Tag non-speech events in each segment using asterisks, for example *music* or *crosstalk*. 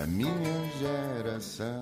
a minha geração.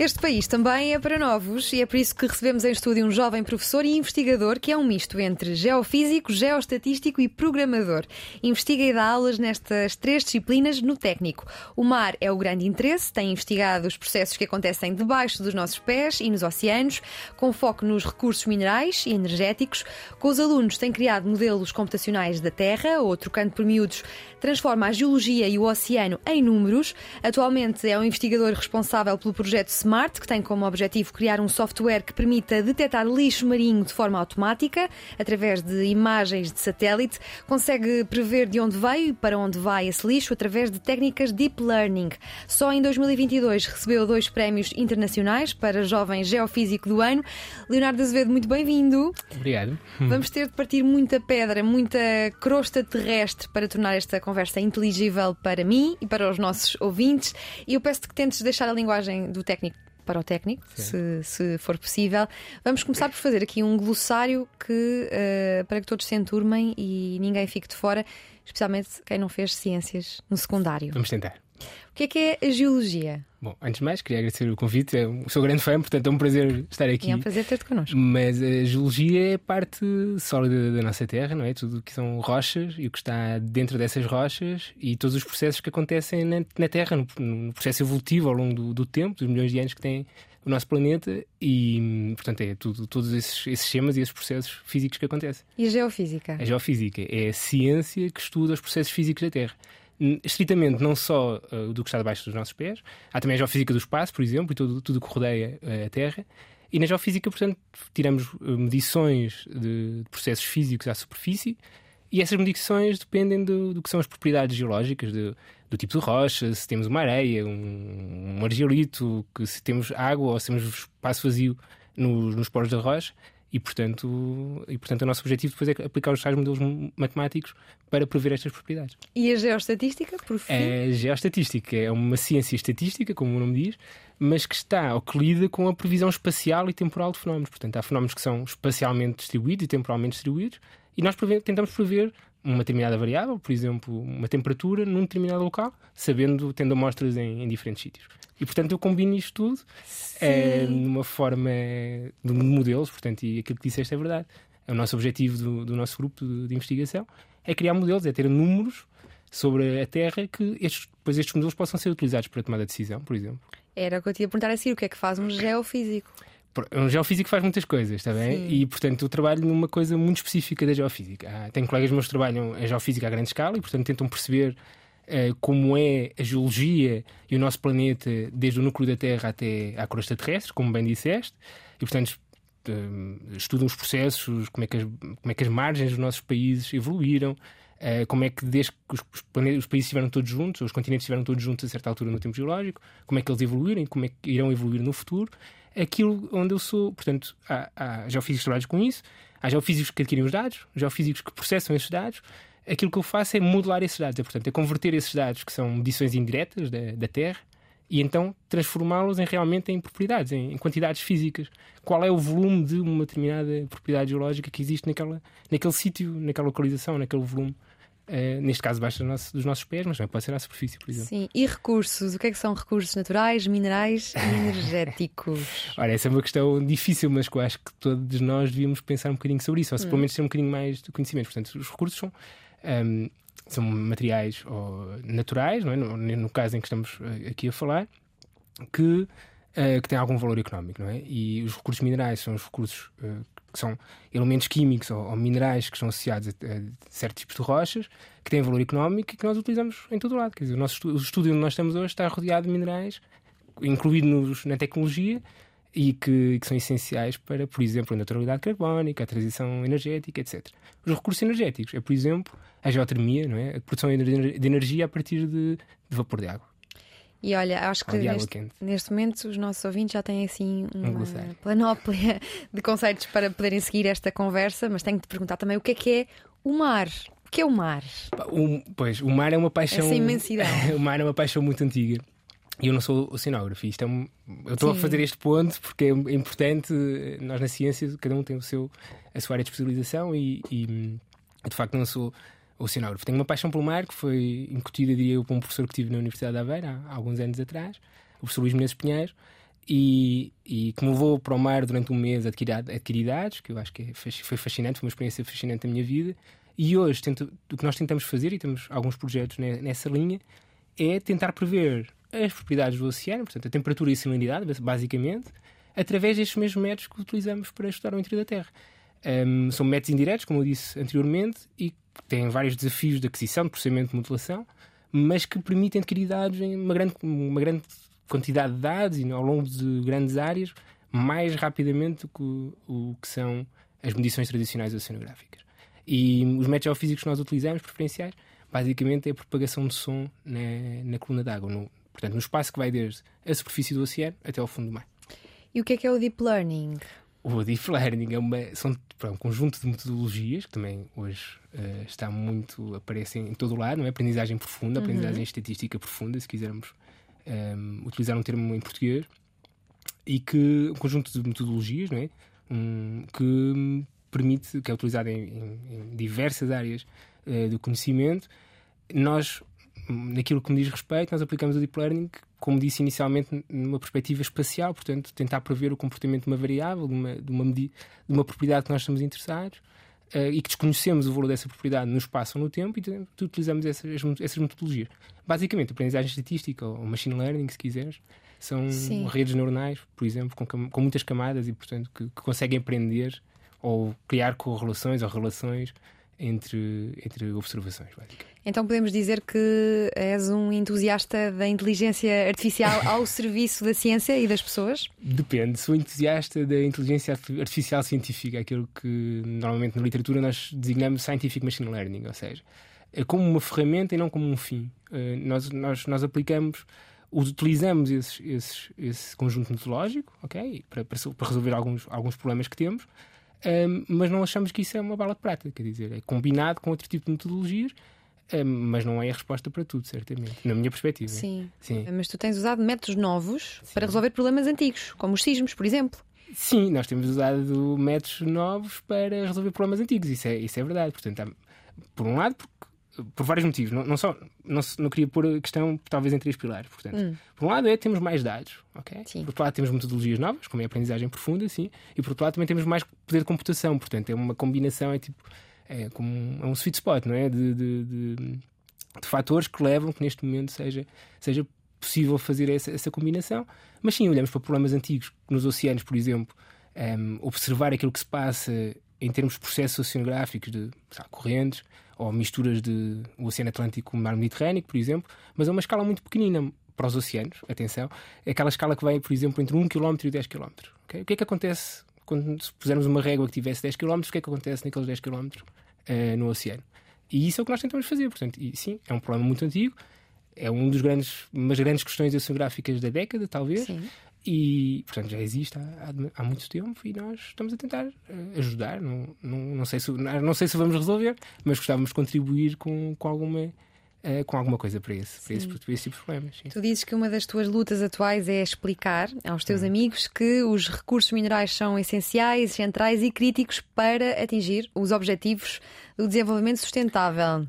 Este país também é para novos e é por isso que recebemos em estúdio um jovem professor e investigador que é um misto entre geofísico, geoestatístico e programador. Investiga e dá aulas nestas três disciplinas no técnico. O mar é o grande interesse, tem investigado os processos que acontecem debaixo dos nossos pés e nos oceanos, com foco nos recursos minerais e energéticos. Com os alunos tem criado modelos computacionais da Terra, ou trocando por miúdos, transforma a geologia e o oceano em números. Atualmente é o investigador responsável pelo projeto Smart, que tem como objetivo criar um software que permita detectar lixo marinho de forma automática, através de imagens de satélite. Consegue prever de onde veio e para onde vai esse lixo através de técnicas Deep Learning. Só em 2022 recebeu dois prémios internacionais para Jovem Geofísico do Ano. Leonardo Azevedo, muito bem-vindo. Obrigado. Vamos ter de partir muita pedra, muita crosta terrestre para tornar esta conversa inteligível para mim e para os nossos ouvintes. E eu peço-te que tentes deixar a linguagem do técnico para o técnico, se, se, for possível. Vamos começar por fazer aqui um glossário que, uh, para que todos se enturmem e ninguém fique de fora, especialmente quem não fez ciências no secundário. Vamos tentar. O que é que é a geologia? Bom, antes de mais, queria agradecer o convite. Eu sou grande fã, portanto é um prazer estar aqui. E é um prazer ter-te connosco. Mas a geologia é parte sólida da nossa Terra, não é? Tudo que são rochas e o que está dentro dessas rochas e todos os processos que acontecem na, na Terra, no, no, processo evolutivo ao longo do, do, tempo, dos milhões de anos que tem o nosso planeta e, portanto, é tudo, todos esses, esses sistemas e esses processos físicos que acontecem. E a geofísica? A geofísica é a ciência que estuda os processos físicos da Terra estritamente não só uh, do que está debaixo dos nossos pés, há também a geofísica do espaço, por exemplo, e tudo, tudo que rodeia uh, a Terra. E na geofísica, portanto, tiramos uh, medições de, de, processos físicos à superfície e essas medições dependem do, do que são as propriedades geológicas, de, do tipo de rocha, se temos uma areia, um, um argilito, que se temos água ou se temos espaço vazio nos, nos poros da rocha e portanto, e, portanto o nosso objetivo depois é aplicar os tais modelos matemáticos para prever estas propriedades. E a geoestatística, por fim? A geoestatística é uma ciência estatística, como o nome diz, mas que está ou que lida com a previsão espacial e temporal de fenómenos. Portanto, há fenómenos que são espacialmente distribuídos e temporalmente distribuídos, e nós tentamos prever uma determinada variável, por exemplo, uma temperatura num determinado local, sabendo, tendo amostras em, em diferentes sítios. E portanto eu combino isto tudo é, numa forma de modelos, portanto, e aquilo que disseste é verdade. É o nosso objetivo do, do nosso grupo de, de, investigação é criar modelos, é ter números sobre a Terra que estes, depois estes modelos possam ser utilizados para a tomada de decisão, por exemplo. Era o que eu te ia perguntar assim, o que é que faz um geofísico? Um geofísico faz muitas coisas, está bem? Sim. E, portanto, eu trabalho numa coisa muito específica da geofísica. Ah, tenho colegas meus que trabalham em geofísica a grande escala e, portanto, tentam perceber uh, como é a geologia e o nosso planeta desde o núcleo da Terra até à crosta terrestre, como bem disseste. E, portanto, uh, estudam os processos, como é, que as, como é que as margens dos nossos países evoluíram, Uh, como é que desde que os, os, países estiveram todos juntos, os continentes estiveram todos juntos a certa altura no tempo geológico, como é que eles evoluíram, como é que irão evoluir no futuro aquilo onde eu sou. Portanto, há, há geofísicos que trabalham com isso, há geofísicos que adquirem os dados, geofísicos que processam esses dados. Aquilo que eu faço é modelar esses dados, é, portanto, é converter esses dados que são medições indiretas da, da Terra e então transformá-los em realmente em propriedades, em, em, quantidades físicas. Qual é o volume de uma determinada propriedade geológica que existe naquela, naquele sítio, naquela localização, naquele volume Uh, neste caso baixo dos nossos pés, mas também pode ser à superfície, por exemplo. Sim, e recursos? O que é que são recursos naturais, minerais e *laughs* energéticos? Ora, essa é uma questão difícil, mas que eu acho que todos nós devíamos pensar um bocadinho sobre isso, ou se hum. pelo menos ter um bocadinho mais de conhecimento. Portanto, os recursos são. Um, ehm, são materiais naturais, não é? no, no, caso em que estamos eh, aqui a falar, que, uh, que têm algum valor económico. Não é? E os recursos minerais são os recursos uh, que são elementos químicos ou, ou minerais que estão associados a, a, certos tipos de rochas, que têm valor económico e que nós utilizamos em todo o lado. Quer dizer, o nosso estudo, o estúdio onde nós estamos hoje está rodeado de minerais, incluídos na tecnologia, e que, que, são essenciais para, por exemplo, a neutralidade carbónica, a transição energética, etc. Os recursos energéticos é, por exemplo, a geotermia, não é? a produção de energia a partir de, de vapor de água. E olha, acho que neste, neste, momento os nossos ouvintes já têm assim uma um panóplia *laughs* de conceitos para poderem seguir esta conversa, mas tenho de perguntar também o que é que é o mar. O que é o mar? O, pois, o mar é uma paixão. Essa imensidade. *laughs* o mar é uma paixão muito antiga. E eu não sou oceanógrafo. Isto é um, eu estou a fazer este ponto porque é importante. Nós na ciência, cada um tem o seu, a sua área de especialização e, e de facto não sou oceanógrafo. Tenho uma paixão pelo mar que foi incutida, diria eu, por um professor que tive na Universidade de Aveira há, há alguns anos atrás, o professor Luís Menezes Pinheiro, e, e que me levou para o mar durante um mês a adquirir, adquirir que eu acho que é foi fascinante, foi uma experiência fascinante da minha vida. E hoje tento, o que nós tentamos fazer, e temos alguns projetos nessa linha, é tentar prever as propriedades do oceano, portanto, a temperatura e a salinidade, basicamente, através destes mesmos métodos que utilizamos para estudar o interior da Terra. Um, são métodos indiretos, como eu disse anteriormente, e têm vários desafios de aquisição, de processamento de modulação, mas que permitem adquirir dados em uma grande, uma grande quantidade de dados e ao longo de grandes áreas mais rapidamente do que o, o que são as medições tradicionais oceanográficas. E os métodos geofísicos que nós utilizamos, preferenciais, basicamente é a propagação de som na, na coluna d'água, no, portanto, no espaço que vai desde a superfície do oceano até ao fundo do mar. E o que é que é o Deep Learning? O Deep Learning é, uma, são, um conjunto de metodologias que também hoje uh, está muito, aparecem em todo o lado, não é? Aprendizagem profunda, aprendizagem uhum. estatística profunda, se quisermos um, utilizar um termo em português, e que um conjunto de metodologias não é? Um, que permite, que é utilizado em, em, em diversas áreas uh, do conhecimento, nós, naquilo que me diz respeito, nós aplicamos o Deep Learning, como disse inicialmente, numa perspectiva espacial, portanto, tentar prever o comportamento de uma variável, de uma, de uma, de uma propriedade que nós estamos interessados, uh, e que desconhecemos o valor dessa propriedade no espaço ou no tempo e utilizamos essas, essas metodologias. Basicamente, aprendizagem estatística ou machine learning, se quiseres, são Sim. redes neuronais, por exemplo, com, com muitas camadas e, portanto, que, que conseguem aprender ou criar correlações ou relações entre, entre observações. Então podemos dizer que és um entusiasta da inteligência artificial ao *laughs* serviço da ciência e das pessoas? Depende. Sou entusiasta da inteligência artificial científica, aquilo que normalmente na literatura nós designamos Scientific Machine Learning, ou seja, é como uma ferramenta e não como um fim. Uh, nós, nós, nós aplicamos utilizamos esses, esses, esse conjunto metodológico okay, para, para, resolver alguns, alguns problemas que temos, um, mas não achamos que isso é uma bala de prata, quer dizer, é combinado com outro tipo de metodologias. Um, mas não é a resposta para tudo, certamente, na minha perspectiva. Sim. Sim. Mas tu tens usado métodos novos Sim. para resolver problemas antigos, como os sismos, por exemplo. Sim, nós temos usado métodos novos para resolver problemas antigos, isso é, isso é verdade. Portanto, há, por um lado, porque por vários motivos. Não, não só não, não, queria pôr a questão talvez em três pilares. Portanto, hum. por um lado é temos mais dados, ok? Sim. Por outro lado temos metodologias novas, como é a aprendizagem profunda, sim. E por outro lado também temos mais poder de computação. Portanto, é uma combinação, é tipo é como um, é um sweet spot, não é? De, de, de, de, fatores que levam que neste momento seja seja possível fazer essa, essa combinação. Mas sim, olhamos para problemas antigos nos oceanos, por exemplo, um, ehm, observar aquilo que se passa em termos de processos oceanográficos de sabe, correntes ou misturas de o Oceano Atlântico com o Mar Mediterrâneo, por exemplo, mas é uma escala muito pequenina para os oceanos, atenção, é aquela escala que vai, por exemplo, entre 1 km e 10 km. Okay? O que é que acontece quando pusermos uma régua que tivesse 10 km, o que é que acontece naqueles 10 km uh, no oceano? E isso é o que nós tentamos fazer, portanto, e sim, é um problema muito antigo, é um dos grandes, umas grandes questões oceanográficas da década, talvez. Sim. E, portanto, já existe há, há, muito tempo e nós estamos a tentar uh, ajudar. Não, não, não, sei se, não sei se vamos resolver, mas gostávamos de contribuir com, com alguma. Uh, com alguma coisa para esse, para esse, para esse tipo de problemas. Sim. Tu dizes que uma das tuas lutas atuais é explicar aos teus hum. amigos que os recursos minerais são essenciais, centrais e críticos para atingir os objetivos do desenvolvimento sustentável.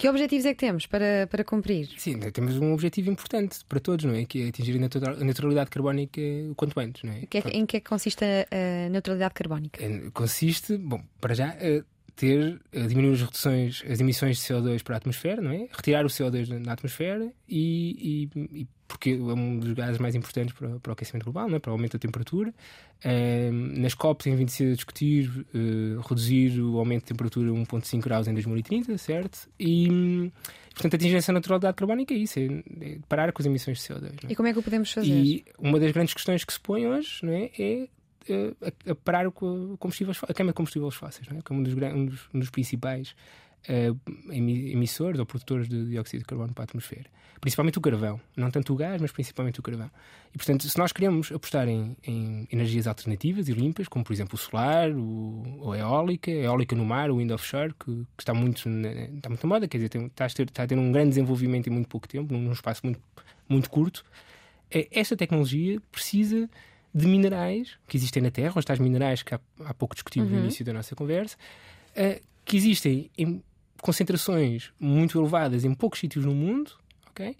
Que objetivos é que temos para, para cumprir? Sim, temos um objetivo importante para todos, não é? Que é atingir a neutralidade carbónica o quanto antes, não é? Que é em que é que consiste a, neutralidade carbónica? Consiste, bom, para já, ter, diminuir as reduções, as emissões de CO2 para a atmosfera, não é? Retirar o CO2 na atmosfera e, e, e porque é um dos gases mais importantes para, para o aquecimento global, não é? para o aumento da temperatura. Uh, nas COPs tem vindo a discutir uh, reduzir o aumento de temperatura a 1,5 graus em 2030, certo? E, portanto, atingir essa naturalidade carbónica é isso, é, é parar com as emissões de CO2. É? E como é que o podemos fazer? E uma das grandes questões que se põe hoje não é, é a, a parar com combustíveis, a queima de combustíveis fósseis, não é? que é um dos, um dos, um dos principais uh, emissores ou produtores de dióxido de carbono para a atmosfera. Principalmente o carvão. Não tanto o gás, mas principalmente o carvão. E, portanto, se nós queremos apostar em, em energias alternativas e limpas, como, por exemplo, o solar, o, a eólica, a eólica no mar, o wind offshore, que, que está, muito está muito moda, quer dizer, tem, está, a ter, está a ter um grande desenvolvimento em muito pouco tempo, num, espaço muito, muito curto, eh, esta tecnologia precisa de minerais que existem na Terra, os tais minerais que há, há pouco discutimos uhum. no início da nossa conversa, uh, que existem em concentrações muito elevadas em poucos sítios no mundo, ok?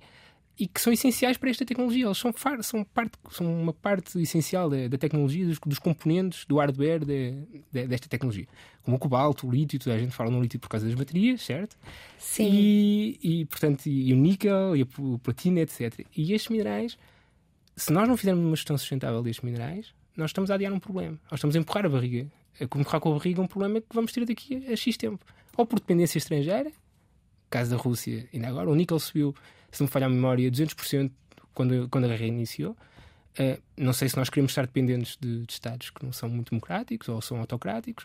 E que são essenciais para esta tecnologia. Eles são, são, parte, são uma parte essencial da, da tecnologia, dos, dos, componentes, do hardware de, de, desta tecnologia. Como o cobalto, o lítio, toda a gente fala no lítio por causa das baterias, certo? Sim. E, e portanto, e o níquel, e o platina, etc. E estes minerais, se nós não fizermos uma gestão sustentável destes minerais, nós estamos a adiar um problema. Nós estamos a empurrar a barriga. A empurrar com a barriga um problema que vamos ter daqui a X tempo ou por dependência estrangeira, caso da Rússia, ainda agora, o níquel subiu, se não me falhar a memória, 200% quando, quando a guerra iniciou. Uh, não sei se nós queremos estar dependentes de, de, Estados que não são muito democráticos ou são autocráticos.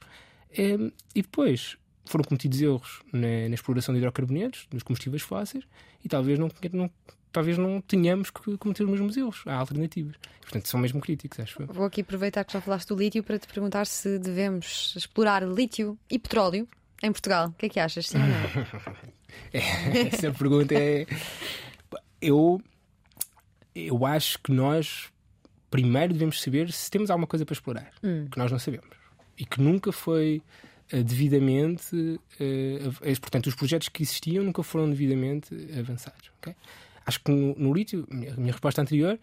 Uh, e depois foram cometidos erros na, na, exploração de hidrocarbonetos, nos combustíveis fósseis, e talvez não, não, talvez não tenhamos que cometer os mesmos erros. Há alternativas. Portanto, são mesmo críticos, acho eu. Vou aqui aproveitar que já falaste do lítio para te perguntar se devemos explorar lítio e petróleo em Portugal. O que é que achas? Sim? *laughs* É, essa pergunta é. Eu, eu acho que nós primeiro devemos saber se temos alguma coisa para explorar, hum. que nós não sabemos. E que nunca foi uh, devidamente. Uh, portanto, os projetos que existiam nunca foram devidamente avançados. Okay? Acho que no, no lítio, a minha, a minha resposta anterior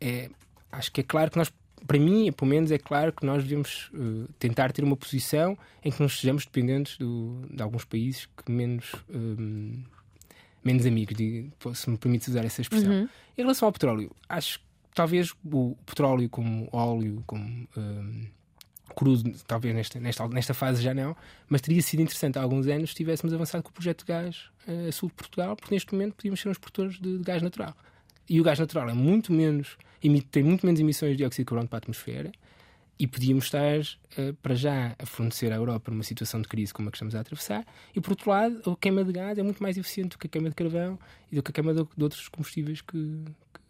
é. Acho que é claro que nós para mim, pelo menos, é claro que nós devemos uh, tentar ter uma posição em que não estejamos dependentes do, de alguns países que menos. Um, eh, menos amigos, de, se me permite usar essa expressão. Uhum. Em relação ao petróleo, acho que talvez o petróleo como óleo, como um, crudo, talvez nesta, nesta, nesta fase já não, mas teria sido interessante há alguns anos se tivéssemos avançado com o projeto de gás uh, a sul de Portugal, porque neste momento podíamos ser uns produtores de, de gás natural. E o gás natural é muito menos, emite, tem muito menos emissões de dióxido de carbono para a atmosfera e podíamos estar uh, para já a fornecer à Europa numa situação de crise como a que estamos a atravessar. E por outro lado, a queima de gás é muito mais eficiente do que a queima de carvão e do que a queima de, de outros combustíveis que, que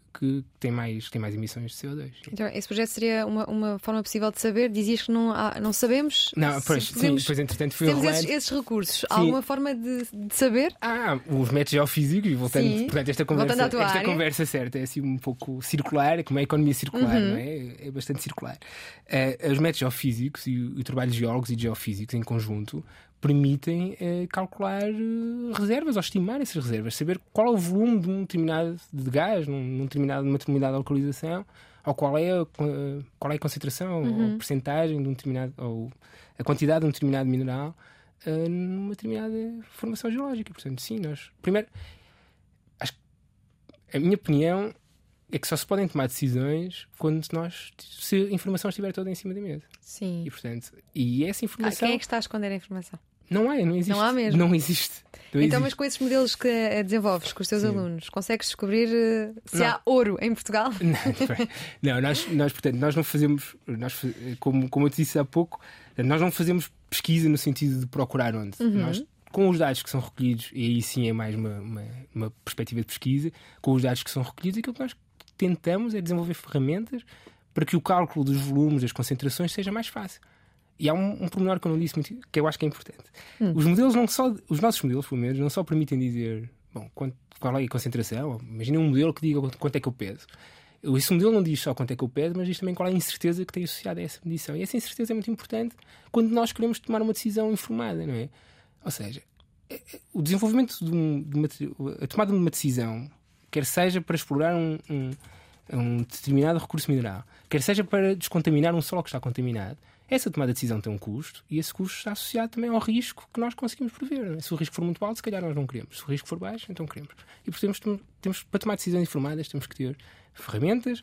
tem mais, tem mais emissões de CO2. Então, esse projeto seria uma, uma forma possível de saber? Dizias que não, há, não sabemos? Não, pois, podemos, sim, pois entretanto foi Temos esses, esses, recursos. Há alguma forma de, de, saber? Ah, os métodos geofísicos, e voltando, sim. portanto, esta conversa, esta conversa certa é assim um pouco circular, como é a economia circular, uhum. não é? É bastante circular. Uh, os métodos geofísicos e o, o trabalho de geólogos e de geofísicos em conjunto permitem eh, calcular eh, reservas ou estimar essas reservas, saber qual é o volume de um determinado de gás, num, num determinado, numa determinada localização, ou qual é a, qual é a concentração uhum. ou percentagem de um determinado, ou a quantidade de um determinado mineral uh, numa determinada formação geológica. Portanto, sim, nós. Primeiro, acho que a minha opinião é que só se podem tomar decisões quando nós se a informação estiver toda em cima da mesa. Sim. E portanto, e essa informação. Ah, quem é que está a esconder a informação? Não há, não existe. Não há mesmo. Não existe. Não então, existe. mas com esses modelos que eh, desenvolves com os teus Sim. alunos, consegues descobrir uh, se não. há ouro em Portugal? *laughs* Não, não, nós, nós, portanto, nós não fazemos, nós, como, como eu te disse há pouco, nós não fazemos pesquisa no sentido de procurar onde. Uhum. Nós, com os dados que são recolhidos, e aí sim é mais uma, uma, uma perspectiva de pesquisa, com os dados que são recolhidos, aquilo que nós tentamos é desenvolver ferramentas para que o cálculo dos volumes, das concentrações, seja mais fácil. E há um, um pormenor que eu não disse muito, que eu acho que é importante. Hum. Os modelos não só, os nossos modelos, pelo menos, não só permitem dizer bom, quanto, qual é a concentração. Imagina um modelo que diga quanto é que eu peso. Esse modelo não diz só quanto é que eu peso, mas diz também qual é a incerteza que tem associada a essa medição. E essa incerteza é muito importante quando nós queremos tomar uma decisão informada, não é? Ou seja, é, é, o desenvolvimento de, um, de uma, a tomada de uma decisão, quer seja para explorar um, um, um determinado recurso mineral, quer seja para descontaminar um solo que está contaminado, essa tomada de decisão tem um custo e esse custo está associado também ao risco que nós conseguimos prever. É? Se o risco for muito alto, se calhar nós não queremos. Se o risco for baixo, então queremos. E portanto, temos, temos para tomar decisões informadas, temos que ter ferramentas,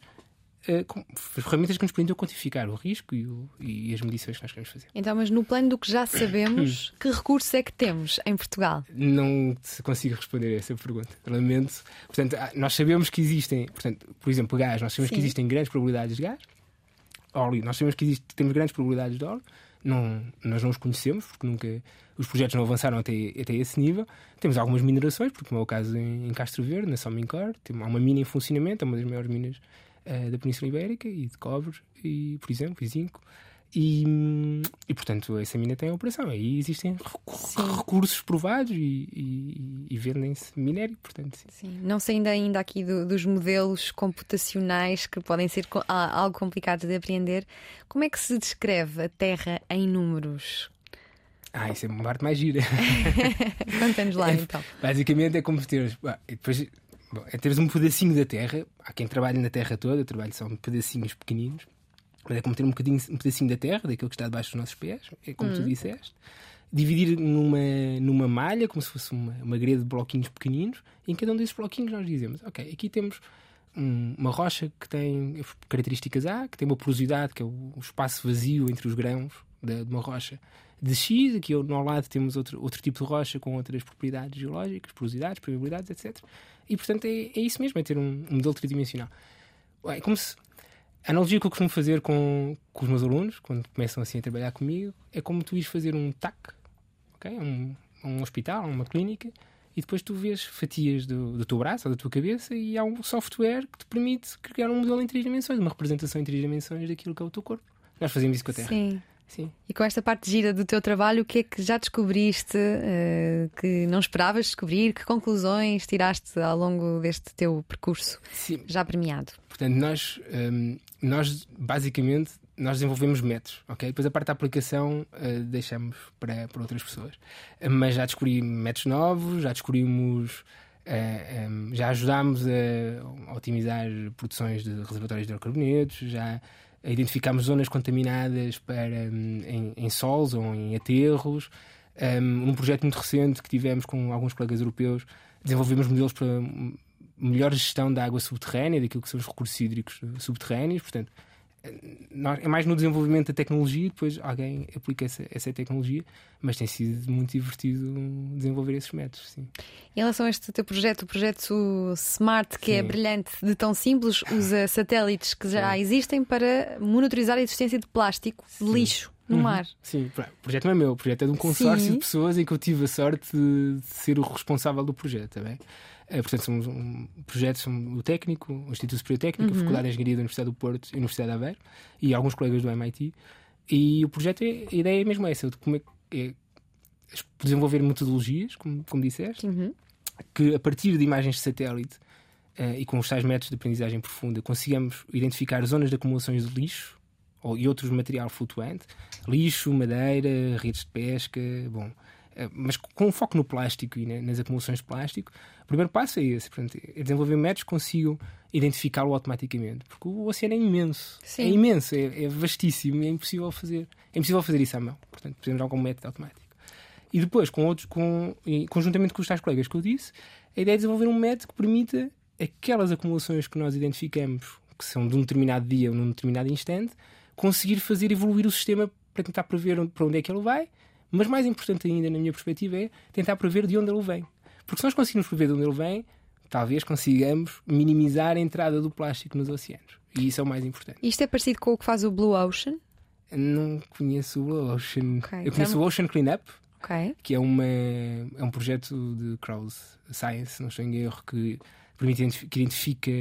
uh, com, ferramentas que nos permitam quantificar o risco e, o, e, as medições que nós queremos fazer. Então, mas no plano do que já sabemos, que recursos é que temos em Portugal? Não consigo responder a essa pergunta. Lamento. Portanto, nós sabemos que existem, portanto, por exemplo, gás, nós sabemos Sim. que existem grandes probabilidades de gás óleo. Nós sabemos que existe, temos grandes probabilidades de óleo, não, nós não os conhecemos, porque nunca os projetos não avançaram até, até esse nível. Temos algumas minerações, porque como é o caso em, em Castro Verde, na Salmincor, tem, há uma mina em funcionamento, é uma das maiores minas uh, da Península Ibérica, e de cobre, e, por exemplo, e zinco. E, e, portanto, essa mina tem a operação. Aí existem sim. recursos provados e, e, e vendem-se minério, portanto. Sim. sim. Não saindo ainda aqui do, dos modelos computacionais que podem ser algo complicados de apreender, como é que se descreve a Terra em números? Ah, isso é uma parte mais gira. *laughs* Conta-nos lá então. Basicamente é como teres. Depois, bom, é teres um pedacinho da terra. Há quem trabalhe na terra toda, eu trabalho só em pedacinhos pequeninos. Mas é como ter um, bocadinho, um pedacinho da terra, daquilo que está debaixo dos nossos pés, é como tu Hum. disseste. Dividir numa, numa malha, como se fosse uma, uma grelha de bloquinhos pequeninos, e em cada um desses bloquinhos nós dizemos: Ok, aqui temos um- uma rocha que tem características A, que tem uma porosidade, que é o, o espaço vazio entre os grãos da- de uma rocha de X. Aqui ao ao lado temos outro, outro tipo de rocha com outras propriedades geológicas, porosidades, permeabilidades, etc. E portanto é, é isso mesmo, é ter um, um modelo tridimensional. É como se. A analogia que eu costumo fazer com, com os meus alunos, quando começam assim a trabalhar comigo, é como tu ires fazer um TAC, ok? Um, um hospital, uma clínica, e depois tu vês fatias do, do teu braço ou da tua cabeça e há um software que te permite criar um modelo em três dimensões, uma representação em três dimensões daquilo que é o teu corpo. Nós fazemos isso com a Terra. Sim. Sim. E com esta parte gira do teu trabalho, o que é que já descobriste eh, que não esperavas descobrir? Que conclusões tiraste ao longo deste teu percurso Sim. já premiado? Portanto, nós, hum, nós basicamente nós desenvolvemos métodos, ok? Depois a parte da aplicação uh, deixamos para, para outras pessoas. Uh, Mas já descobri métodos novos, já descobrimos, uh, um, já ajudámos a otimizar produções de reservatórios de hidrocarbonetos, já identificámos zonas contaminadas para, um, em, em solos ou em aterros. Um, um projeto muito recente que tivemos com alguns colegas europeus, desenvolvemos modelos para melhor gestão da água subterrânea, daquilo que são os recursos hídricos subterrâneos. Portanto, é mais no desenvolvimento da tecnologia, depois alguém aplica essa, essa tecnologia, mas tem sido muito divertido desenvolver esses métodos. Sim. Em relação a este teu projeto, o projeto Smart, que Sim. é brilhante de tão simples, usa satélites que já Sim. existem para monitorizar a existência de plástico, de lixo no Uhum. mar. Sim, o projeto não é meu, o projeto é de um consórcio de pessoas em que eu tive a sorte de ser o responsável do projeto. Tá bem? Portanto, somos um projeto, somos o técnico, o Instituto Superior Técnico, a Faculdade de Engenharia da Universidade do Porto e Universidade de Aveiro e alguns colegas do MIT. E o projeto, é, a ideia é mesmo essa, de como é, é desenvolver metodologias, como, como disseste, Uhum. que a partir de imagens de satélite eh, e com os tais métodos de aprendizagem profunda consigamos identificar zonas de acumulações de lixo ou, e outros material flutuante, lixo, madeira, redes de pesca, bom, eh, mas com foco no plástico e na- nas acumulações de plástico, o primeiro passo é esse, portanto, é desenvolver métodos que consigam identificá-lo automaticamente, porque o oceano é imenso, Sim. é imenso, é, é vastíssimo, e é impossível fazer, é impossível fazer isso à mão, portanto, precisamos de algum método automático. E depois, com outros, com, conjuntamente com os tais colegas que eu disse, a ideia é desenvolver um método que permita aquelas acumulações que nós identificamos, que são de um determinado dia ou num determinado instante, conseguir fazer evoluir o sistema para tentar prever onde- para onde é que ele vai, mas mais importante ainda, na minha perspectiva, é tentar prever de onde ele vem. Porque se nós conseguirmos prever de onde ele vem, talvez consigamos minimizar a entrada do plástico nos oceanos. E isso é o mais importante. Isto é parecido com o que faz o Blue Ocean. Não conheço o Ocean. Ok, Eu conheço então- o Ocean Cleanup, Ok. que é, uma, é um projeto de crowd science, não estou em erro, que, permite, que identifica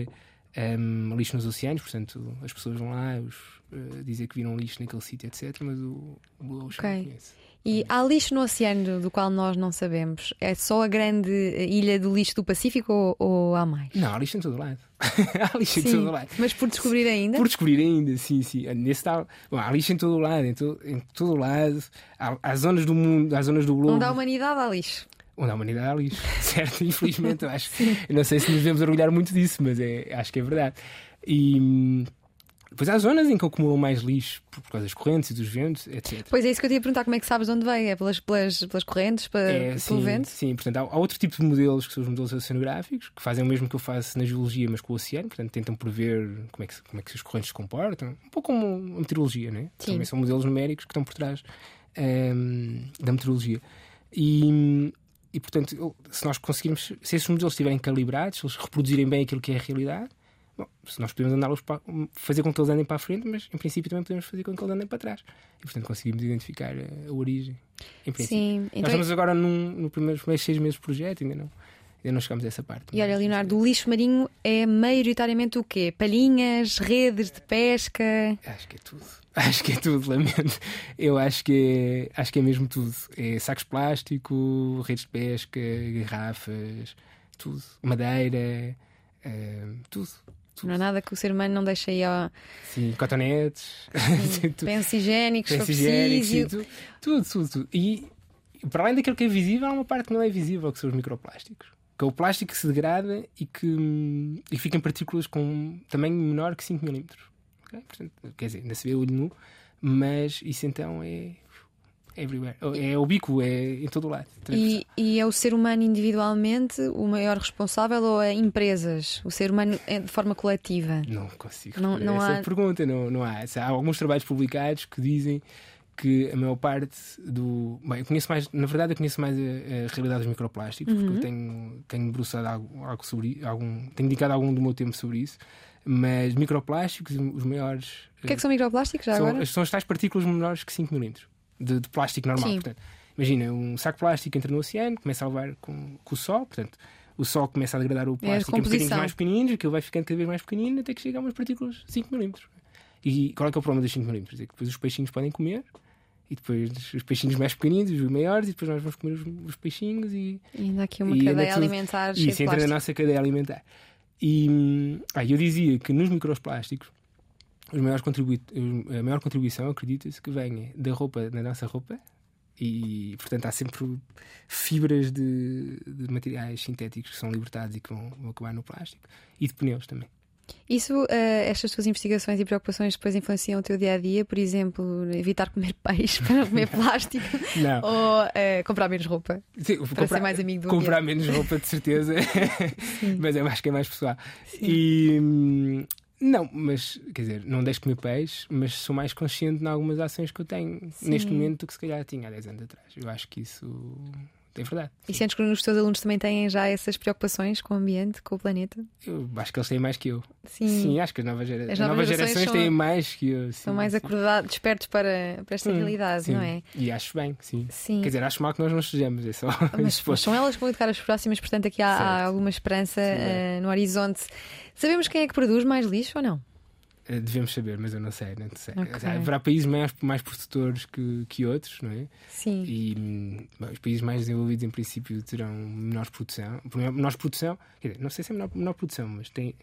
um, lixo nos oceanos, portanto as pessoas vão lá os, uh, dizer que viram lixo naquele sítio, etc. Mas o, o Blue Ocean Ok. não conheço. E há lixo no oceano do, qual nós não sabemos. É só a grande ilha do lixo do Pacífico ou, ou há mais? Não, há lixo em todo lado. *laughs* há lixo em todo lado. mas por descobrir ainda. Por descobrir ainda, sim, sim. Nesse tal, bom, há lixo em todo lado, em, to, em todo lado. Há, há zonas do mundo, há zonas do globo. Onde há humanidade há lixo. Onde há humanidade há lixo, *laughs* certo? Infelizmente, eu acho. Eu não sei se nos devemos orgulhar muito disso, mas é, acho que é verdade. E hum, depois há zonas em que acumulam mais lixo por, causa das correntes e dos ventos, etc. Pois é isso que eu te ia perguntar, como é que sabes de onde veio? É pelas, pelas, pelas correntes, pa- É, pelo sim, vento? sim, portanto, há, há outro tipo de modelos que são os modelos oceanográficos, que fazem o mesmo que eu faço na geologia, mas com o oceano, portanto, tentam prever como é que, como é que as correntes se comportam, um pouco como a meteorologia, né? Sim. Também são modelos numéricos que estão por trás hum, da meteorologia. E, e, portanto, se nós conseguirmos, se esses modelos estiverem calibrados, se eles reproduzirem bem aquilo que é a realidade, bom, se nós podemos andá-los para, fazer com que eles andem para a frente, mas em princípio também podemos fazer com que eles andem para trás. E, portanto, conseguimos identificar a, a origem. Em princípio. Sim, Nós então, estamos agora num, no primeiro, nos primeiros seis meses do projeto, ainda não, ainda não chegamos a essa parte. e olha, Leonardo, o lixo marinho é maioritariamente o quê? Palhinhas, redes de pesca? Acho que é tudo. *laughs* Acho que é tudo, lamento. Eu acho que é, acho que é mesmo tudo. É sacos de plástico, redes de pesca, garrafas, tudo. Madeira, eh, tudo. Não há nada que o ser humano não deixe aí ao Sim, cotonetes, *laughs* pensos higiênicos, Pensos tudo, tudo, tudo, tudo. E para além daquilo que é visível, há uma parte que não é visível, que são os microplásticos. Que é o plástico que se degrada e que, e fica em partículas com tamanho menor que 5 mm. Okay? Portanto, quer dizer, ainda se vê o olho nu, mas isso então é everywhere. É ubíquo, é em todo o lado. E, e, é o ser humano individualmente o maior responsável ou é empresas? O ser humano é de forma coletiva? Não consigo. Não, não essa há... pergunta não, não há. Há alguns trabalhos publicados que dizem que a maior parte do. Bem, eu conheço mais, na verdade, eu conheço mais a, a realidade dos microplásticos, uhum. porque eu tenho, tenho debruçado algo, algo sobre algum, tenho dedicado algum do meu tempo sobre isso. Mas microplásticos, os maiores. O que é que são microplásticos já são, agora? São as tais partículas menores que 5 mm de, de plástico normal. Sim. Portanto, imagina, um saco de plástico entra no oceano, começa a levar com, com o sol, portanto, o sol começa a degradar o é plástico é em bocadinhos mais pequeninos, aquilo vai ficando cada vez mais pequenino até que chega a umas partículas 5 mm. E qual é que é o problema dos 5 mm? É que depois os peixinhos podem comer e depois os peixinhos mais pequeninos, os maiores, e depois nós vamos comer os, os peixinhos e. E ainda aqui uma cadeia alimentar. E isso entra na nossa cadeia alimentar. E ah, eu dizia que nos microplásticos os maiores a maior contribuição, acredita-se, que venha da roupa, da nossa roupa, e portanto há sempre fibras de, de, materiais sintéticos que são libertados e que vão, vão acabar no plástico, e de pneus também. Isso, uh, estas tuas investigações e preocupações depois influenciam o teu dia a dia? Por exemplo, evitar comer peixe *laughs* para comer plástico? Não. Ou uh, comprar menos roupa? Sim, para comprar, ser mais amigo do Comprar ambiente. menos roupa, de certeza. *laughs* Mas eu acho que é mais pessoal. Sim. E, hum, não, mas quer dizer, não deixo comer peixe, mas sou mais consciente em algumas ações que eu tenho Sim. neste momento do que se calhar tinha há 10 anos atrás. Eu acho que isso é verdade. E sentes que os teus alunos também têm já essas preocupações com o ambiente, com o planeta? Eu acho que eles têm mais que eu. Sim, sim acho que as novas, gera... as novas, novas gerações, gerações têm mais que eu. Sim, são mais acordados, despertos para, para esta hum, realidade, não é? E acho bem, sim. sim. Quer dizer, acho mal que nós não estejamos. É só... mas, *laughs* mas são elas que vão educar as próximas, portanto, aqui há, há alguma esperança uh, no horizonte. Sabemos quem é que produz mais lixo ou não? Eh, devemos saber, mas eu não sei. Não sei. Okay. Haverá países mais, mais produtores que, que outros, não é? Sim. E bom, os países mais desenvolvidos, em princípio, terão menor produção. Menor produção, quer dizer, não sei se é menor, menor produção, mas tem,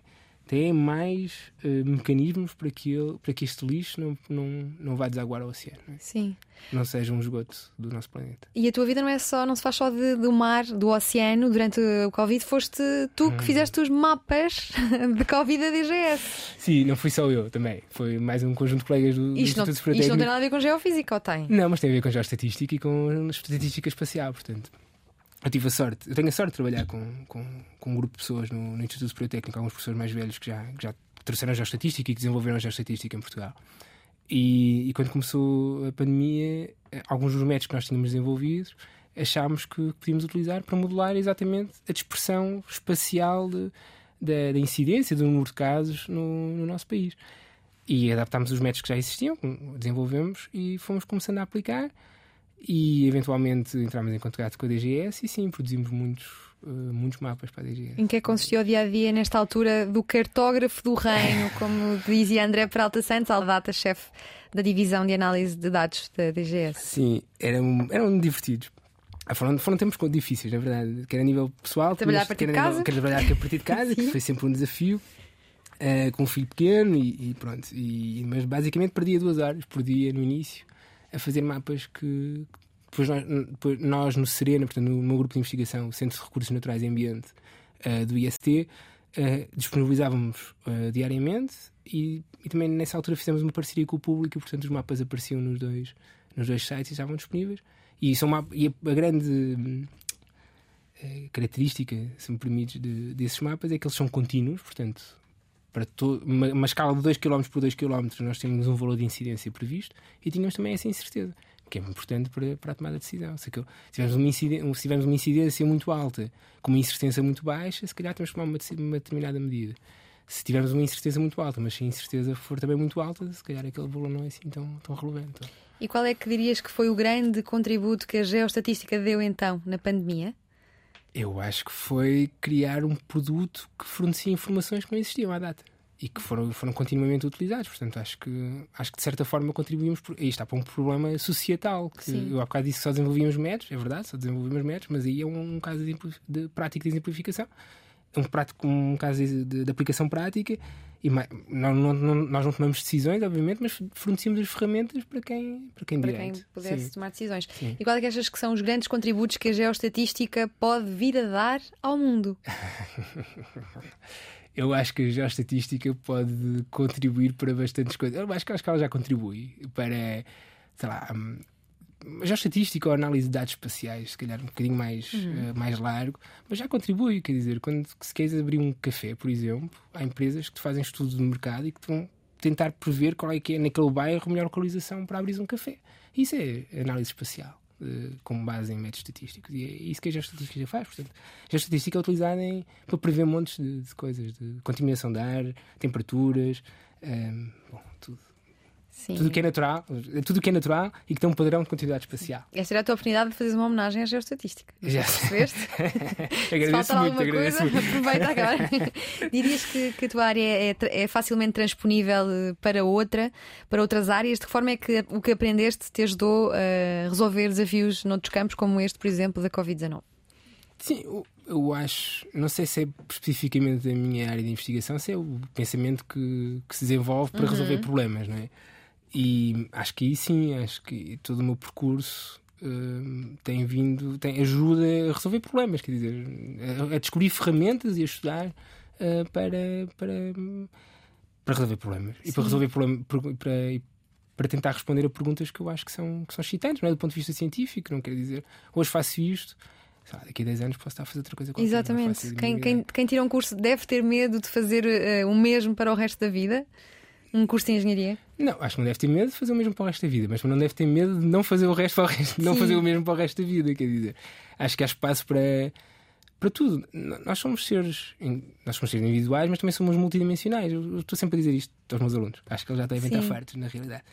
têm mais uh, mecanismos para que, ele, para que este lixo não, não, não vá desaguar ao oceano. Não é? Sim. Não seja um esgoto do nosso planeta. E a tua vida não é só, não se faz só de, do mar, do oceano. Durante o Covid foste tu que hum. fizeste os mapas *laughs* de Covid da DGS. Sim, não fui só eu também. Foi mais um conjunto de colegas do, isto do Instituto não, Isto não tem nada a ver com geofísica, ou tem? Não, mas tem a ver com geoestatística e com estatística espacial, portanto. Eu tive a sorte, eu tenho a sorte de trabalhar com, com, com um grupo de pessoas no, no Instituto Superior Técnico, alguns professores mais velhos que já, que já trouxeram a geoestatística e que desenvolveram a geoestatística em Portugal. E, e, quando começou a pandemia, alguns dos métodos que nós tínhamos desenvolvidos achámos que podíamos utilizar para modelar exatamente a dispersão espacial de, da, da, incidência do número de casos no, no nosso país. E adaptámos os métodos que já existiam, desenvolvemos e fomos começando a aplicar. E eventualmente entramos em contato com a DGS e sim, produzimos muitos, uh, muitos mapas para a DGS. Em que é consistiu o dia a dia nesta altura do cartógrafo do reino, *laughs* como dizia André Peralta Santos, data-chefe da divisão de análise de dados da DGS? Sim, eram, eram divertidos. Ah, foram, foram tempos difíceis, na verdade, quer a nível pessoal, trabalhar a partir de casa, nível, trabalhar a partir de casa, que foi sempre um desafio. Uh, com um filho pequeno e, e pronto. E, mas basicamente perdia duas horas por dia no início a fazer mapas que depois nós, depois nós no Serena, portanto, no meu grupo de investigação, o Centro de Recursos Naturais e Ambiente uh, do IST, uh, eh, disponibilizávamos uh, diariamente e, e, também nessa altura fizemos uma parceria com o público e, portanto, os mapas apareciam nos dois, nos dois sites e estavam disponíveis. E, são e a, a grande característica, se me permites, de, desses mapas é que eles são contínuos, portanto, para uma, uma, escala de 2 km por 2 km nós temos um valor de incidência previsto e tínhamos também essa incerteza, que é importante para, para a tomada de decisão. Se, tivermos uma incidência, se tivermos uma incidência muito alta com uma incerteza muito baixa, se calhar temos que tomar uma, uma determinada medida. Se tivermos uma incerteza muito alta, mas se a incerteza for também muito alta, se calhar aquele valor não é assim tão, tão relevante. E qual é que dirias que foi o grande contributo que a geoestatística deu então na pandemia? Eu acho que foi criar um produto que fornecia informações que não existiam à data e que foram, foram continuamente utilizados. Portanto, acho que, acho que de certa forma contribuímos. Por, aí está para um problema societal. Que Sim. eu há bocado disse que só desenvolvíamos métodos, é verdade, só desenvolvíamos métodos, mas aí é um, um caso de, de prática de exemplificação. um, prático, um caso de, de aplicação prática e nós não, não, nós não tomamos decisões, obviamente, mas fornecemos as ferramentas para quem, para quem, para quem pudesse Sim. tomar decisões. Sim. E qual é que achas que são os grandes contributos que a geoestatística pode vir a dar ao mundo? *laughs* Eu acho que a geoestatística pode contribuir para bastantes coisas. Eu acho que, acho que ela já contribui para, sei lá, a geoestatística ou análise de dados espaciais, se calhar um bocadinho mais, Uhum. uh, mais largo, mas já contribui. Quer dizer, quando se queres abrir um café, por exemplo, há empresas que te fazem estudos de mercado e que te vão tentar prever qual é que é naquele bairro a melhor localização para abrir um café. Isso é análise espacial. uh, Com base em métodos estatísticos, e é isso que a geoestatística faz. Portanto, a geoestatística é utilizada em, para prever montes de, de coisas, de contaminação de ar, temperaturas, um, bom, tudo. Sim. Tudo o que é natural, tudo o que é natural e que tem um padrão de continuidade espacial. Esta era a tua oportunidade de fazeres uma homenagem à geoestatística. Já. Percebeste? *laughs* Se agradeço muito, alguma agradeço coisa, muito. aproveita agora. *laughs* Dirias que, que a tua área é, é facilmente transponível eh, para outra, para outras áreas? De que forma é que o que aprendeste te ajudou a resolver desafios noutros campos, como este, por exemplo, da Covid-19? Sim, eu, eu acho, não sei se é especificamente da minha área de investigação, se é o pensamento que, que se desenvolve para resolver problemas, não é? E acho que aí sim, acho que todo o meu percurso hum, tem vindo, tem ajuda a resolver problemas, quer dizer, a, a descobrir ferramentas e a estudar ah, para, para, para resolver problemas. E para resolver problemas, para, para tentar responder a perguntas que eu acho que são, que são excitantes, não é? Do ponto de vista científico, não quer dizer, hoje faço isto, lá, daqui a 10 anos posso estar a fazer outra coisa qualquer, faço Exatamente. Quem, quem, quem tira um curso deve ter medo de fazer eh, o mesmo para o resto da vida? Um curso de engenharia? Não, acho que não deve ter medo de fazer o mesmo para o resto da vida, mas não deve ter medo de não fazer o resto para o resto, não fazer o mesmo para o resto da vida, quer dizer. Acho que há espaço para, para tudo. Nós somos seres, nós somos seres individuais, mas também somos multidimensionais. Eu estou sempre a dizer isto aos meus alunos. Acho que eles já devem estar fartos, na realidade.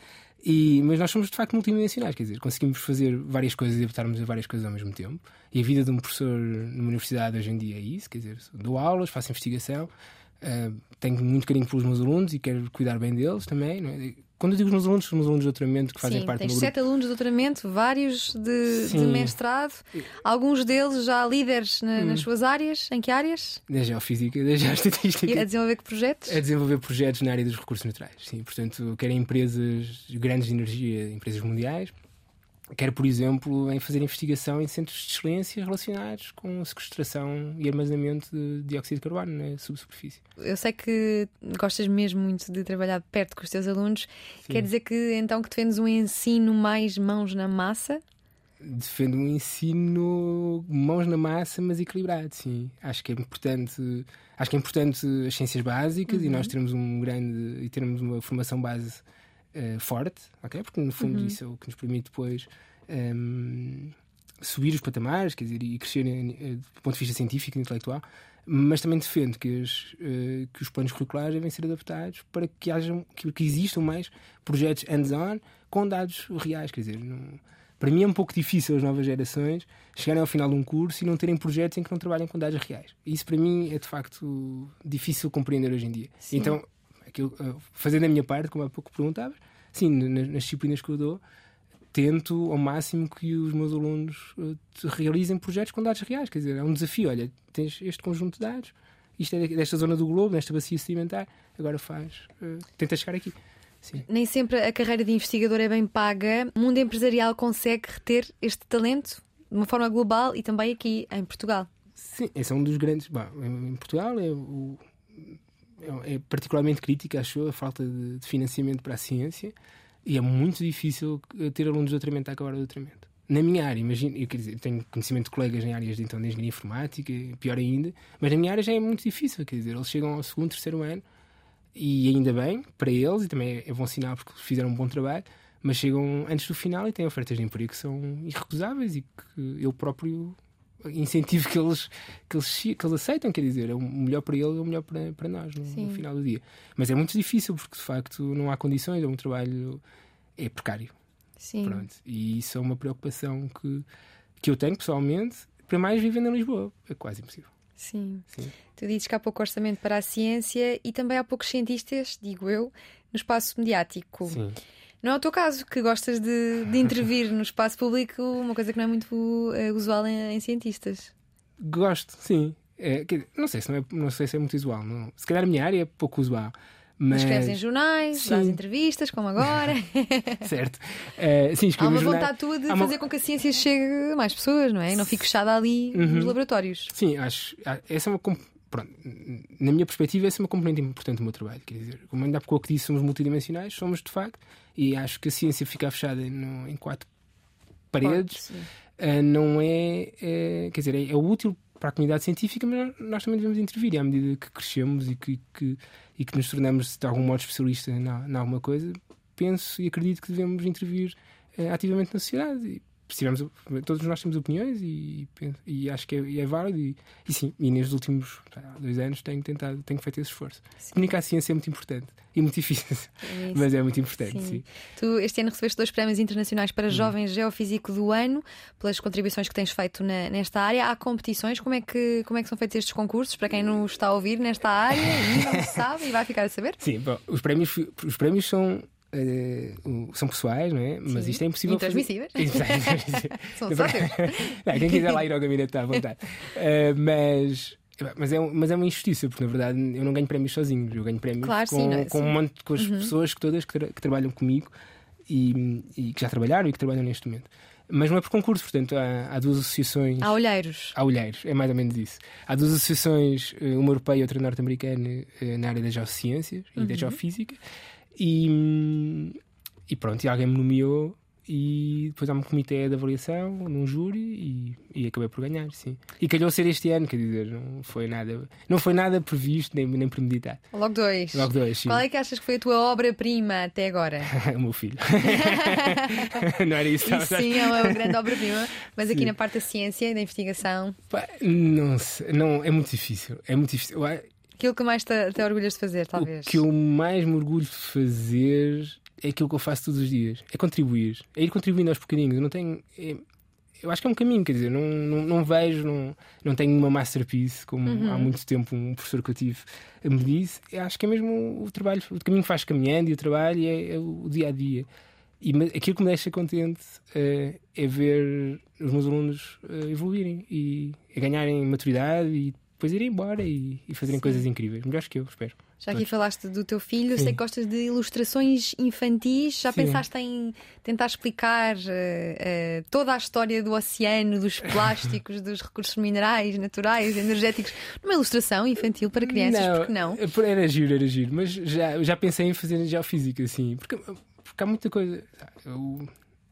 E, mas nós somos de facto multidimensionais, quer dizer, conseguimos fazer várias coisas e adaptarmos a várias coisas ao mesmo tempo. E a vida de um professor numa universidade hoje em dia é isso, quer dizer, dou aulas, faço investigação, ah, tenho muito carinho pelos meus alunos e quero cuidar bem deles também. é? Quando eu digo os meus alunos, são os meus alunos de doutoramento que fazem Sim, parte do tens meu grupo. sete alunos de doutoramento, vários de, de mestrado, alguns deles já líderes na- Hum. nas suas áreas. Em que áreas? Da geofísica, da geoestatística. E a desenvolver que projetos? a desenvolver projetos na área dos recursos naturais. Sim, portanto, quer em empresas grandes de energia, empresas mundiais, quer, por exemplo, em fazer investigação em centros de excelência relacionados com a sequestração e armazenamento de dióxido de carbono na subsuperfície. Eu sei que gostas mesmo muito de trabalhar de perto com os teus alunos. Quer dizer que então que defendes um ensino mais mãos na massa? Defendo um ensino mãos na massa, mas equilibrado, sim. Acho que é importante, acho que é importante as ciências básicas e nós termos um grande e termos uma formação base eh, forte, ok? Porque no fundo isso é o que nos permite depois ehm, subir os patamares, quer dizer, e crescer eh, do ponto de vista científico e intelectual. Mas também defendo que, as, eh, que os planos curriculares devem ser adaptados para que, hajam, que, que existam mais projetos hands-on com dados reais. Quer dizer, não, para mim é um pouco difícil as novas gerações chegarem ao final de um curso e não terem projetos em que não trabalhem com dados reais. Isso para mim é de facto difícil compreender hoje em dia. Sim. Então, aquilo, eh, fazendo a minha parte, como há pouco perguntavas, sim, nas, nas disciplinas que eu dou, tento ao máximo que os meus alunos eh, realizem projetos com dados reais. Quer dizer, é um desafio. Olha, tens este conjunto de dados, isto é desta zona do globo, nesta bacia sedimentar, agora faz, eh, tenta chegar aqui. Sim. Nem sempre a carreira de investigador é bem paga. O mundo empresarial consegue reter este talento de uma forma global e também aqui em Portugal. Sim, esse é um dos grandes. Bom, em Portugal é, o- é- é particularmente crítica, acho a falta de, de financiamento para a ciência e é muito difícil eh, ter alunos de doutoramento a acabar o doutoramento. Na minha área, imagino, eu, quer dizer, tenho conhecimento de colegas em áreas de, então, de engenharia informática, pior ainda, mas na minha área já é muito difícil, quer dizer, eles chegam ao segundo, terceiro ano e ainda bem para eles, e também é bom sinal porque fizeram um bom trabalho, mas chegam antes do final e têm ofertas de emprego que são irrecusáveis e que eu próprio incentivo que eles, que eles, que eles aceitam, quer dizer, é o melhor para eles é o melhor para, para nós no, no final do dia. Mas é muito difícil porque de facto não há condições, é um trabalho é precário. Sim. Pronto. E isso é uma preocupação que, que eu tenho pessoalmente, para mais vivendo em Lisboa. É quase impossível. Sim. Sim. Tu dizes que há pouco orçamento para a ciência e também há poucos cientistas, digo eu, no espaço mediático. Sim. Não é o teu caso, que gostas de, de intervir no espaço público, uma coisa que não é muito eh, usual em, em cientistas. Gosto, sim. É, não, sei se não, é, não sei se é muito usual. Não. Se calhar a minha área é pouco usual. Mas... Escreves em jornais, sim. dás entrevistas, como agora. *laughs* certo. Uh, sim, Há uma vontade tua de uma... fazer com que a ciência chegue a mais pessoas, não é? E não fique fechada ali uhum. nos laboratórios. Sim, acho. Essa é uma. Pronto, na minha perspectiva, essa é uma componente importante do meu trabalho. Quer dizer, como ainda há pouco disse, somos multidimensionais, somos de facto, e acho que a ciência ficar fechada no, em quatro paredes uh, não é, é, Quer dizer, é, é útil para a comunidade científica, mas nós também devemos intervir. E à medida que crescemos e que, que, e que nos tornamos de algum modo especialistas em, alguma coisa, penso e acredito que devemos intervir eh, ativamente na sociedade. E tivemos, todos nós temos opiniões e, e acho que é, é válido. E, e, sim, e nestes últimos dois anos tenho tentado, tenho feito esse esforço. Sim. Comunicar a ciência é muito importante e muito difícil, é *laughs* mas é muito importante. Sim. Sim. Tu este ano recebeste dois prémios internacionais para hum. jovens geofísico do ano pelas contribuições que tens feito na, nesta área. Há competições, como é, que, como é que são feitos estes concursos para quem não está a ouvir nesta área e não *laughs* sabe e vai ficar a saber? Sim, bom, os prémios, os prémios são Uh, são pessoais, não é? Mas Sim. isto é impossível. Intransmissíveis. *laughs* Fazer... *laughs* são só não, Quem quiser lá ir ao gabinete está à vontade. Uh, mas. Mas é, mas é uma injustiça, porque na verdade eu não ganho prémios sozinho, eu ganho prémios claro, com, sim, não, com, um monte, com as uhum. pessoas que todas que, tra que trabalham comigo e, e, que já trabalharam e que trabalham neste momento. Mas não é por concurso, portanto, há, há duas associações. Há olheiros. Há olheiros, é mais ou menos isso. Há duas associações, eh, uma europeia e outra norte-americana, na área das geociências e uhum. da geofísica. E, e pronto, e alguém me nomeou e depois há um comitê de avaliação num júri e, e, acabei por ganhar, sim. E calhou ser este ano, quer dizer, não foi nada, não foi nada previsto nem, nem premeditado. Logo dois. Logo dois, sim. Qual é que achas que foi a tua obra-prima até agora? *laughs* o meu filho. *laughs* não era isso? isso sim, é uma grande obra-prima, mas aqui sim. na parte da ciência e da investigação. Não, sei, não, é muito difícil. É muito difícil. Aquilo que mais te, te orgulhas de fazer, talvez? O que eu mais me orgulho de fazer é aquilo que eu faço todos os dias. É contribuir. É ir contribuindo aos pequeninos. Eu não tenho. É, eu acho que é um caminho, quer dizer, não, não, não vejo, não, não tenho uma masterpiece, como uhum. há muito tempo um professor que eu tive me disse. Eu acho que é mesmo o trabalho, o caminho que faz caminhando e o trabalho é, é o dia a dia. E aquilo que me deixa contente uh, é ver os meus alunos uh, evoluírem e ganharem maturidade e depois irem embora e, e fazerem Sim. coisas incríveis. Melhores que eu, espero. Já aqui falaste do teu filho, Sim. sei que gostas de ilustrações infantis. Já Sim. pensaste em tentar explicar uh, uh, toda a história do oceano, dos plásticos, dos recursos minerais, naturais, energéticos, numa ilustração infantil para crianças? Não, porque não? Eh, era giro, era giro, mas já, já pensei em fazer geofísica, assim, porque, porque há muita coisa. Eu,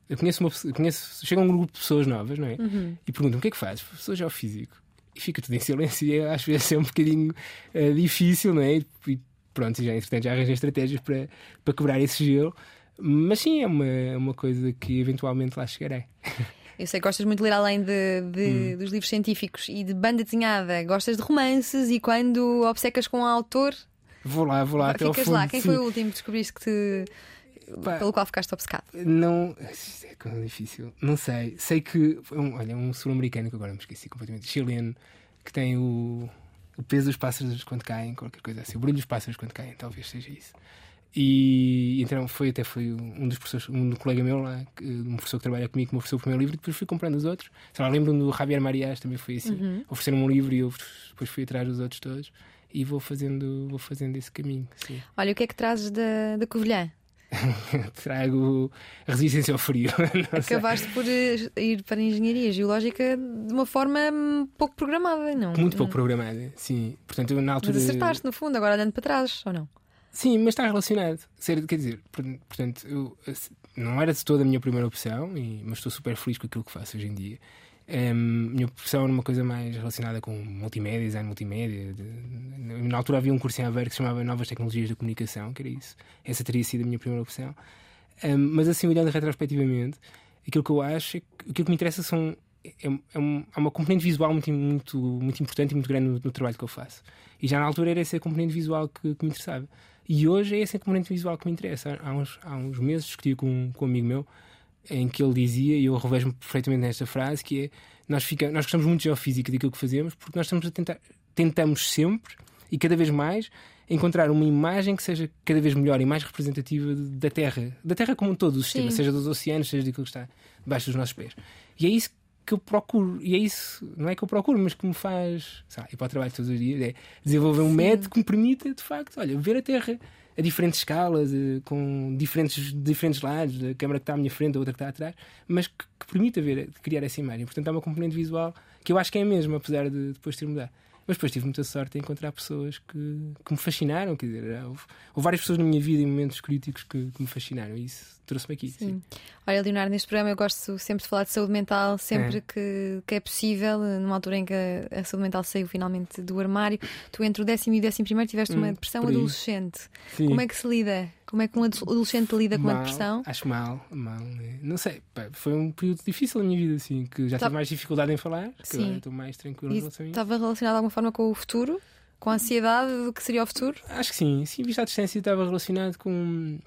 eu conheço uma conheço, chega um grupo de pessoas novas, não é? Uhum. E perguntam o que é que fazes? Sou geofísico fica tudo em silêncio e às vezes é um bocadinho uh, difícil, não é? E pronto, já, entretanto, já arranjei estratégias para, para quebrar esse gelo, mas sim, é uma, é uma coisa que eventualmente lá chegarei. *laughs* Eu sei que gostas muito de ler além de, de hum. dos livros científicos e de banda desenhada, gostas de romances e quando obcecas com um autor. Vou lá, vou lá até ao fundo. lá. Quem sim. foi o último que descobriste que te... Pá, pelo qual ficaste obcecado? Não, é difícil. Não sei. Sei que um, olha, um sul-americano que agora me esqueci completamente, chileno, que tem o, o peso dos pássaros quando caem, qualquer coisa assim, o brilho dos pássaros quando caem, talvez seja isso. E então foi até foi um dos professores, um do colega meu lá, um professor que trabalha comigo, que me ofereceu o primeiro livro, e depois fui comprando os outros. Sei lá, lembro-me do Javier Marias, também foi assim. Uhum. Ofereceram um livro e eu depois fui atrás dos outros todos e vou fazendo, vou fazendo esse caminho. Sim. Olha, o que é que trazes da, da Covilhã? *laughs* Trago resistência ao frio. *laughs* Acabaste por eh, ir para a engenharia geológica de uma forma pouco programada, não? Muito pouco programada, sim. Portanto, na altura. Mas acertaste, no fundo, agora olhando para trás, ou não? Sim, mas está relacionado. Quer dizer, portanto, eu, não era de toda a minha primeira opção, mas estou super feliz com aquilo que faço hoje em dia. Um, minha profissão era uma coisa mais relacionada com multimédia, design multimédia. Na altura havia um curso em Aveiro que se chamava Novas Tecnologias da Comunicação, que era isso. Essa teria sido a minha primeira opção. Mas assim, olhando retrospectivamente, aquilo que eu acho é aquilo que me interessa são. É, é, um, é uma componente visual muito, muito, muito importante e muito grande no, no, trabalho que eu faço. E já na altura era essa componente visual que, que me interessava. E hoje é essa componente visual que me interessa. Há uns, há uns meses discuti com, com um amigo meu em que ele dizia, e eu revejo-me perfeitamente nesta frase, que é nós, fica, nós gostamos muito de geofísica daquilo que fazemos, porque nós estamos a tentar, tentamos sempre e cada vez mais encontrar uma imagem que seja cada vez melhor e mais representativa da Terra, da Terra como um todo, do sistema, Sim. seja dos oceanos, seja daquilo que está debaixo dos nossos pés. E é isso que eu procuro. E é isso, não é que eu procuro, mas que me faz sabe, ir para o trabalho todos os dias. É desenvolver um método que me permita, de facto, olha, ver a Terra a diferentes escalas, eh, com diferentes, diferentes lados, a câmera que está à minha frente, a outra que está atrás, mas que, que permita ver, criar essa imagem. Portanto, há uma componente visual que eu acho que é a mesma, apesar de depois ter mudado. Mas depois tive muita sorte em encontrar pessoas que, que me fascinaram. Quer dizer, houve, houve, várias pessoas na minha vida em momentos críticos que, que me fascinaram e isso trouxe-me aqui. Sim. sim. Olha, Leonardo, neste programa eu gosto sempre de falar de saúde mental, sempre é. Que, que é possível, numa altura em que a, a, saúde mental saiu finalmente do armário. Tu, entre o décimo e o décimo primeiro, tiveste hum, uma depressão adolescente. Sim. Como é que se lida? Como é que um adolescente lida com mal, a depressão? Acho mal, mal. Né? Não sei, foi um período difícil na minha vida, assim, que já tá... tive mais dificuldade em falar, que agora estou mais tranquilo em relação a isso. Estava relacionado de alguma forma com o futuro? Com a ansiedade do que seria o futuro? Acho que sim, sim, visto à distância estava relacionado com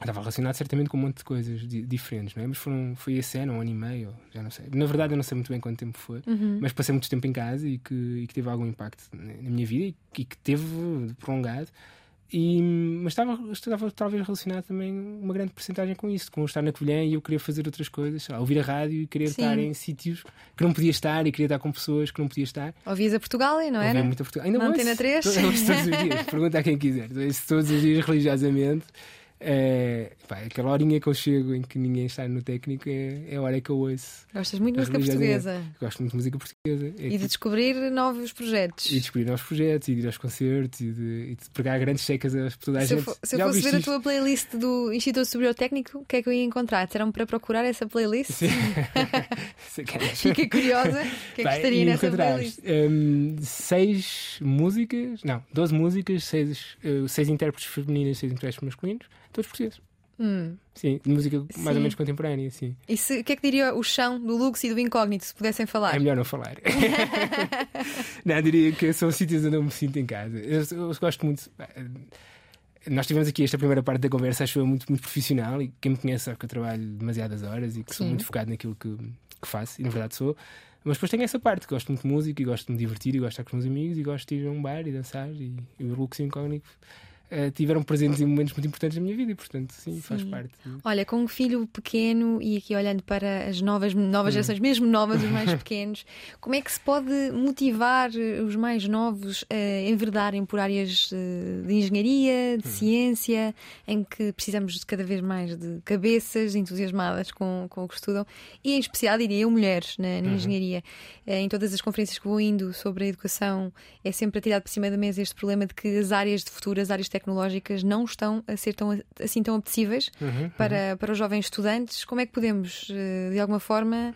Estava relacionado certamente com um monte de coisas diferentes, não é? Mas foram, foi esse ano, um ano e meio, já não sei. Na verdade, eu não sei muito bem quanto tempo foi, uhum. mas passei muito tempo em casa e que, e que teve algum impacto na minha vida e que, e que teve prolongado. E, mas estava, estava talvez relacionado também uma grande porcentagem com isso, com estar na Covilhã e eu queria fazer outras coisas, lá, ouvir a rádio e querer Sim. estar em sítios que não podia estar e queria estar com pessoas que não podia estar. Ouvias a Portugal, não era? Ouvia muito a Portugal. Ainda Na Antena 3? Todos, *laughs* todos os dias, pergunta a quem quiser. Todos os dias *laughs* religiosamente. É, pá, aquela horinha que eu chego em que ninguém está no técnico é, é a hora que eu ouço. Gostas muito de música portuguesa? Gosto muito de música portuguesa. É e de descobrir novos projetos. E descobrir novos projetos, e de ir aos concertos, e de, e de pegar grandes secas a toda a se gente. Eu se eu fosse ver isto? a tua playlist do Instituto Superior Técnico, o que é que eu ia encontrar? Serão para procurar essa playlist? Sim. *laughs* Fiquei curiosa. O que é que estaria nessa playlist? Um, seis músicas, não, doze músicas, seis, uh, seis intérpretes femininas, seis intérpretes masculinos todos portugueses. Hum. Sim, de música mais sim. ou menos contemporânea, sim. E se, o que é que diria o chão do Lux e do Incógnito, se pudessem falar? É melhor não falar. *laughs* não, diria que são sítios onde eu me sinto em casa. Eu, eu, gosto muito. Nós tivemos aqui esta primeira parte da conversa, acho eu muito, muito profissional e quem me conhece sabe que eu trabalho demasiadas horas e que sim. sou muito focado naquilo que, que faço, e na verdade sou. Mas depois tenho essa parte, que gosto muito de música e gosto de me divertir e gosto de estar com os meus amigos e gosto de ir a um bar e dançar e, e o Lux e o Incógnito uh, tiveram presentes em momentos muito importantes da minha vida e, portanto, sim, sim. faz parte. Olha, com um filho pequeno e aqui olhando para as novas, novas hum. gerações, mesmo novas, os mais *laughs* pequenos, como é que se pode motivar os mais novos a enverdarem por áreas de engenharia, de hum. ciência, em que precisamos de cada vez mais de cabeças entusiasmadas com, com o que estudam e, em especial, diria eu, mulheres na, na uhum. engenharia. Eh, em todas as conferências que vou indo sobre a educação, é sempre tirado por cima da mesa este problema de que as áreas de futuro, as áreas tecnológicas não estão a ser tão, assim tão apetecíveis uhum, para, uhum. para os jovens estudantes. Como é que podemos, eh, de alguma forma,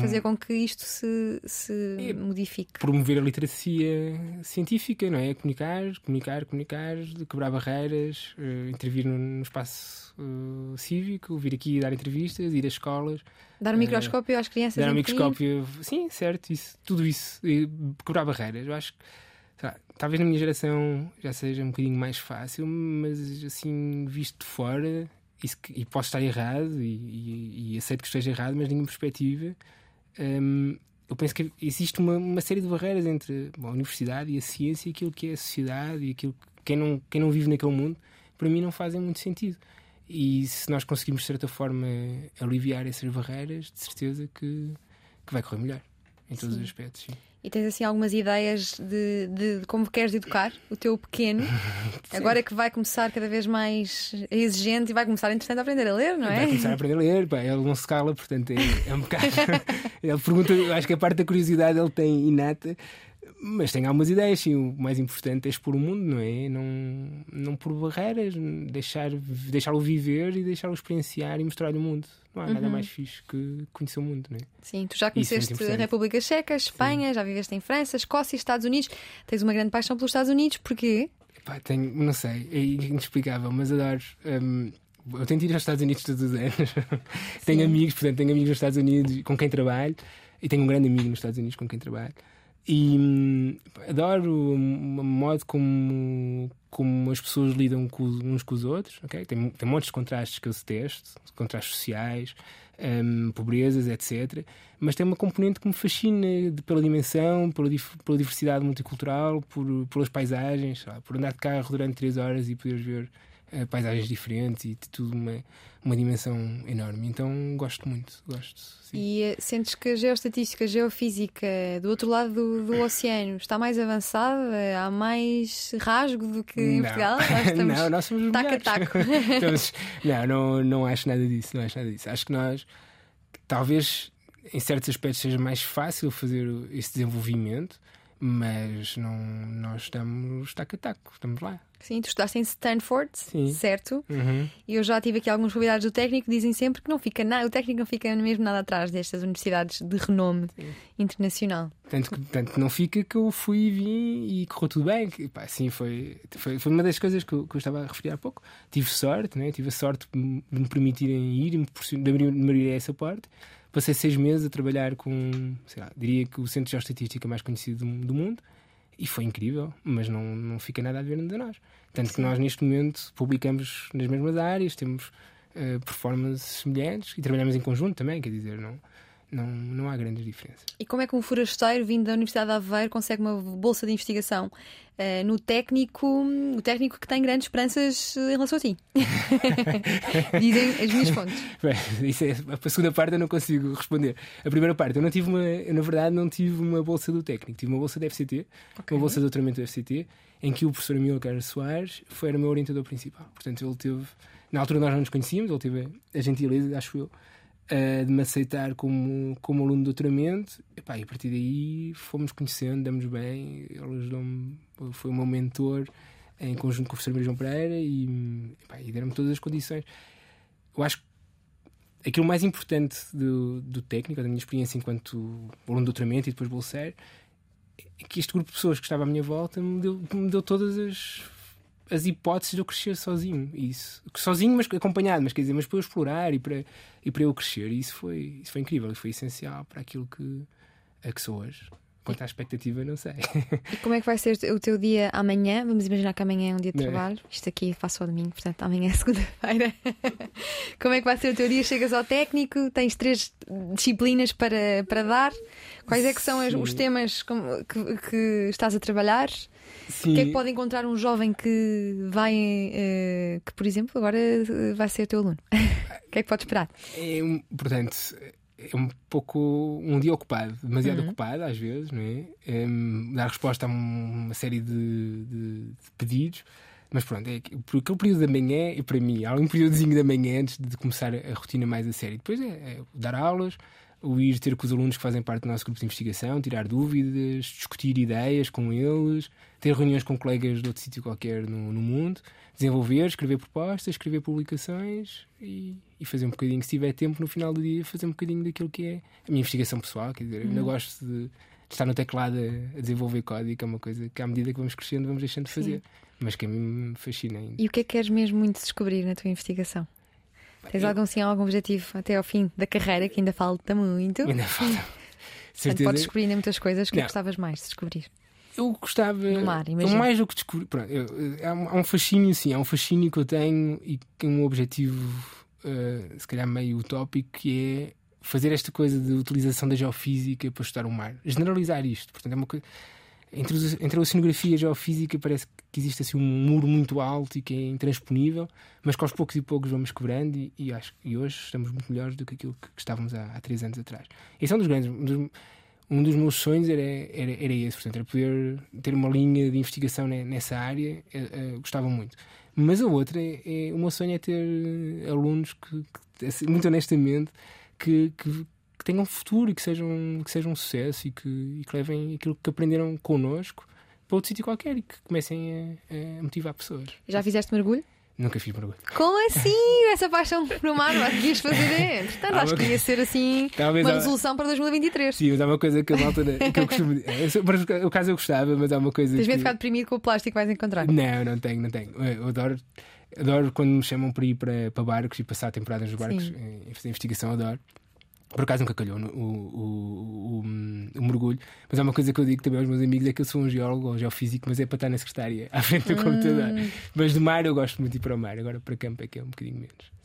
fazer hum. com que isto se, se modifique? Promover a literacia científica, não é? Comunicar, comunicar, comunicar, quebrar barreiras, uh, intervir no, no espaço uh, cívico, vir aqui dar entrevistas, ir às escolas. Dar um microscópio às crianças? Dar um microscópio, sim, certo, isso, tudo isso. quebrar barreiras. Eu acho que talvez na minha geração já seja um bocadinho mais fácil, mas assim, visto de fora, isso, e posso estar errado e, e, e, aceito que esteja errado, mas nenhuma perspectiva. Um, eu penso que existe uma, uma série de barreiras entre bom, a universidade e a ciência e aquilo que é a sociedade e aquilo que quem não, quem não vive naquele mundo, para mim não fazem muito sentido. E se nós conseguirmos, de certa forma, aliviar essas barreiras, de certeza que, que vai correr melhor em todos sim. os aspectos. Sim. E tens assim algumas ideias de, de como queres educar o teu pequeno, *laughs* agora que vai começar cada vez mais exigente e vai começar, entretanto, a aprender a ler, não é? Vai começar a aprender a ler, pá, ele não se cala, portanto é, é um bocado. *laughs* *laughs* ele pergunta, acho que a parte da curiosidade ele tem inata. Mas tem algumas ideias, sim. O mais importante é expor o mundo, não é? Não, não por barreiras, deixar, deixá-lo viver e deixá-lo experienciar e mostrar-lhe o mundo. Não há uhum. nada mais fixe que conhecer o mundo, não é? Sim, tu já conheceste a República Checa, Espanha, sim. já viveste em França, Escócia Estados Unidos. Tens uma grande paixão pelos Estados Unidos, porquê? Pá, tenho, não sei, é inexplicável, mas adoro. Um, eu tento ir aos Estados Unidos todos os anos. *laughs* tenho amigos, portanto, tenho amigos nos Estados Unidos com quem trabalho e tenho um grande amigo nos Estados Unidos com quem trabalho. E hum, adoro o modo como, como as pessoas lidam com, uns com os outros. Okay? Tem, tem montes de contrastes que eu detesto, contrastes sociais, um, pobrezas, etc. Mas tem uma componente que me fascina de, pela dimensão, pela, pela diversidade multicultural, por, pelas paisagens, por andar de carro durante três horas e poder ver uh, paisagens diferentes e de tudo uma, uma dimensão enorme. Então gosto muito, gosto. Sim. E uh, sentes que a geoestatística, a geofísica do outro lado do, do *laughs* oceano está mais avançada? Há mais rasgo do que em Não. Portugal? *laughs* Estamos não, nós somos os taco a melhores. taco. *laughs* Estamos- não, não, não acho nada disso, não acho nada disso. Acho que nós, talvez em certos aspectos seja mais fácil fazer esse desenvolvimento, mas não, nós estamos taco a taco, estamos lá. Sim, tu estudaste em Stanford, Sim. certo? Uhum. E eu já tive aqui alguns convidados do técnico que dizem sempre que não fica nada, o técnico não fica mesmo nada atrás destas universidades de renome internacional. Tanto que, tanto não fica que eu fui e vim e correu tudo bem. Que, pá, sim, foi, foi, foi uma das coisas que eu, que eu estava a referir há pouco. Tive sorte, né? tive a sorte de me permitirem ir e me abrir- de me abrir essa porta. Passei seis meses a trabalhar com, sei lá, diria que o centro de geoestatística mais conhecido do, do mundo e foi incrível, mas não, não fica nada a ver de nós. Tanto que nós, neste momento, publicamos nas mesmas áreas, temos eh, performances semelhantes e trabalhamos em conjunto também, quer dizer, não, não, não há grandes diferenças. E como é que um forasteiro vindo da Universidade de Aveiro consegue uma bolsa de investigação eh, no técnico, o técnico que tem grandes esperanças eh, em relação a ti? *laughs* Dizem as minhas fontes. Bem, isso é, a segunda parte eu não consigo responder. A primeira parte, eu não tive uma, eu, na verdade, não tive uma bolsa do técnico, tive uma bolsa da FCT, uma bolsa de doutoramento da FCT, em que o professor Amilcar Soares foi o meu orientador principal. Portanto, ele teve, na altura nós não nos conhecíamos, ele teve a gentileza, acho eu, eh, de me aceitar como, como aluno de doutoramento. E, pá, e a partir daí fomos conhecendo, damos bem, ele ajudou-me, foi o meu mentor em conjunto com o professor João Pereira e, e deram-me todas as condições. Eu acho que aquilo mais importante do, do técnico, da minha experiência enquanto aluno de doutoramento e depois bolseiro, é que este grupo de pessoas que estava à minha volta me deu, me deu todas as, as hipóteses de eu crescer sozinho. Isso. Sozinho, mas acompanhado, mas quer dizer, mas para eu explorar e para, e para eu crescer. E isso foi, isso foi incrível, e foi essencial para aquilo que, a que sou hoje. Quanto à expectativa, não sei. E como é que vai ser o teu dia amanhã? Vamos imaginar que amanhã é um dia de É. trabalho. Isto aqui faço ao domingo, portanto amanhã é *laughs* segunda-feira. como é que vai ser o teu dia? Chegas ao técnico, tens três disciplinas para, para dar. Quais é que são Sim. os temas que, que estás a trabalhar? Sim. O que é que pode encontrar um jovem que vai, eh, que por exemplo, agora eh, vai ser teu aluno? *laughs* O que é que pode esperar? É, um- portanto, é um pouco um dia ocupado, demasiado Uhum. ocupado às vezes, não é? Em dar resposta a um- uma série de, de- de pedidos. Mas pronto, é aquele período da manhã, e para mim, há um períodozinho da manhã antes de começar a rotina mais a sério. Depois é, é dar aulas, o ir ter com os alunos que fazem parte do nosso grupo de investigação, tirar dúvidas, discutir ideias com eles, ter reuniões com colegas de outro sítio qualquer no, no mundo, desenvolver, escrever propostas, escrever publicações e, e fazer um bocadinho, se tiver tempo no final do dia, fazer um bocadinho daquilo que é a minha investigação pessoal. Quer dizer, eu ainda gosto de, de estar no teclado a, a desenvolver código, é uma coisa que à medida que vamos crescendo vamos deixando de fazer, mas que a mim me fascina ainda. E o que é que queres mesmo muito descobrir na tua investigação? Tens algum, sim, algum objetivo até ao fim da carreira que ainda falta muito? Ainda falta. *laughs* Portanto, podes descobrir ainda muitas coisas que Não. gostavas mais de descobrir. Eu gostava. No mar, imagina. mais do que descobrir. Pronto, eu- há, um, há um fascínio, sim, há um fascínio que eu tenho e que é um objetivo, eh, se calhar meio utópico, que é fazer esta coisa de utilização da geofísica para estudar o mar. Generalizar isto. Portanto, é uma coisa. Entre, os- entre a oceanografia e a geofísica parece que existe assim um muro muito alto e que é intransponível, mas que aos poucos e poucos vamos quebrando e, e acho e hoje estamos muito melhores do que aquilo que, que estávamos há, há três anos atrás. Esse é um dos grandes. Um dos, um dos meus sonhos era, era, era esse, portanto, era poder ter uma linha de investigação ne- nessa área, eh, eh, gostava muito. Mas a outra é, é- o meu sonho é ter eh, alunos que, que, assim, muito honestamente, que, que, que tenham futuro e que sejam, que sejam um sucesso e que, e que levem aquilo que aprenderam connosco para outro sítio qualquer e que comecem a, a motivar pessoas. Já fizeste mergulho? Nunca fiz mergulho. Como assim? *laughs* Essa paixão no mar, não devias fazer? Entretanto, *laughs* Ah, acho que mas- ia ser assim Talvez uma há- resolução para 2023. Sim, mas há uma coisa que a malta que eu costumo dizer. É, eu- Por eu gostava, mas há uma coisa. Tens medo de ficar deprimido com o plástico que vais encontrar. Não, não tenho, não tenho. Eu adoro, adoro quando me chamam para ir para, para barcos e passar a temporada nos barcos Sim. em, em fazer investigação, adoro. Por acaso nunca calhou o, o, o, o mergulho, mas há uma coisa que eu digo também aos meus amigos: é que eu sou um geólogo ou geofísico, mas é para estar na secretária, *laughs* à frente do computador. Mas do mar eu gosto muito de ir para o mar, agora para campo é que é um bocadinho menos.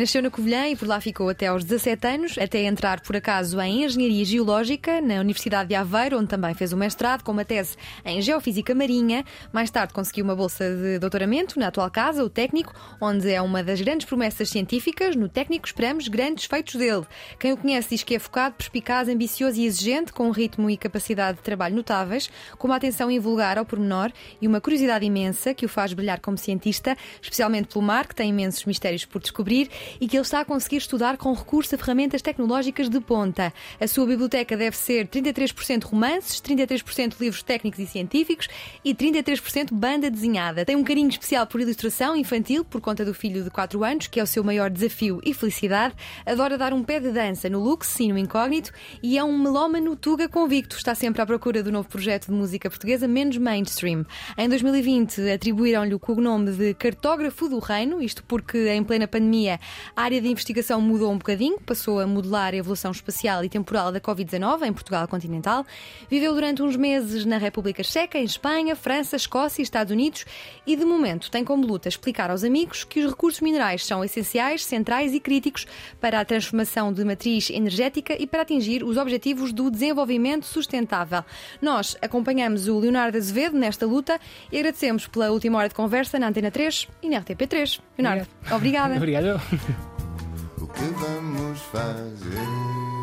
Nasceu na Covilhã e por lá ficou até aos 17 anos, até entrar por acaso em Engenharia Geológica na Universidade de Aveiro, onde também fez o mestrado com uma tese em Geofísica Marinha. Mais tarde conseguiu uma bolsa de doutoramento na atual casa, o Técnico, onde é uma das grandes promessas científicas. No Técnico esperamos grandes feitos dele. Quem o conhece diz que é focado, perspicaz, ambicioso e exigente, com um ritmo e capacidade de trabalho notáveis, com uma atenção invulgar ao pormenor e uma curiosidade imensa que o faz brilhar como cientista, especialmente pelo mar, que tem imensos mistérios por descobrir e que ele está a conseguir estudar com recurso a ferramentas tecnológicas de ponta. A sua biblioteca deve ser 33% romances, 33% livros técnicos e científicos e 33% banda desenhada. Tem um carinho especial por ilustração infantil por conta do filho de 4 anos, que é o seu maior desafio e felicidade. Adora dar um pé de dança no Lux e no Incógnito e é um melómano tuga convicto. Está sempre à procura do novo projeto de música portuguesa menos mainstream. Em 2020 atribuíram-lhe o cognome de cartógrafo do reino, isto porque em plena pandemia a área de investigação mudou um bocadinho, passou a modelar a evolução espacial e temporal da Covid-19 em Portugal continental. Viveu durante uns meses na República Checa, em Espanha, França, Escócia e Estados Unidos e, de momento, tem como luta explicar aos amigos que os recursos minerais são essenciais, centrais e críticos para a transformação de matriz energética e para atingir os objetivos do desenvolvimento sustentável. Nós acompanhamos o Leonardo Azevedo nesta luta e agradecemos pela última hora de conversa na Antena 3 e na RTP3. Leonardo, obrigada. *laughs* Obrigado. O que vamos fazer?